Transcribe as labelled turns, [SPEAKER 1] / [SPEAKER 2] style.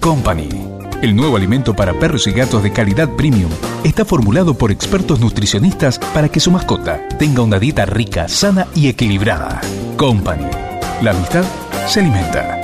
[SPEAKER 1] Company. El nuevo alimento para perros y gatos de calidad premium está formulado por expertos nutricionistas para que su mascota tenga una dieta rica, sana y equilibrada. Company. La amistad se alimenta.